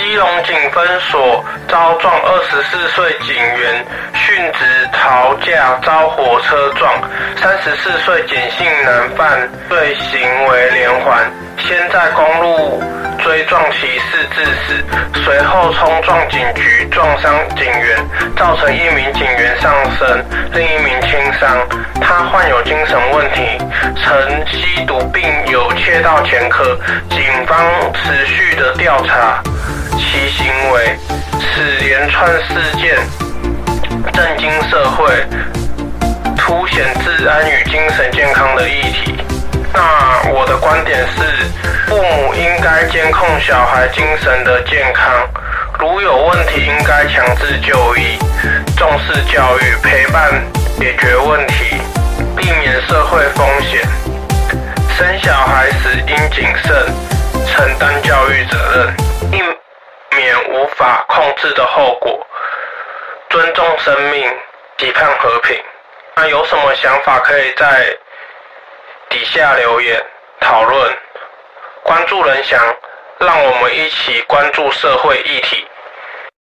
基隆警分所遭撞，二十四岁警员殉职逃驾遭火车撞，三十四岁简姓男犯罪行为连环，先在公路追撞骑士致死，随后冲撞警局撞伤警员，造成一名警员丧生，另一名轻伤。他患有精神问题，曾吸毒并有窃盗前科，警方持续的调查。其行为，此连串事件震惊社会，凸显治安与精神健康的议题。那我的观点是，父母应该监控小孩精神的健康，如有问题应该强制就医，重视教育，陪伴解决问题，避免社会风险。生小孩时应谨慎，承担教育责任。免无法控制的后果，尊重生命，期盼和平。那有什么想法可以在底下留言讨论。关注人翔，让我们一起关注社会议题。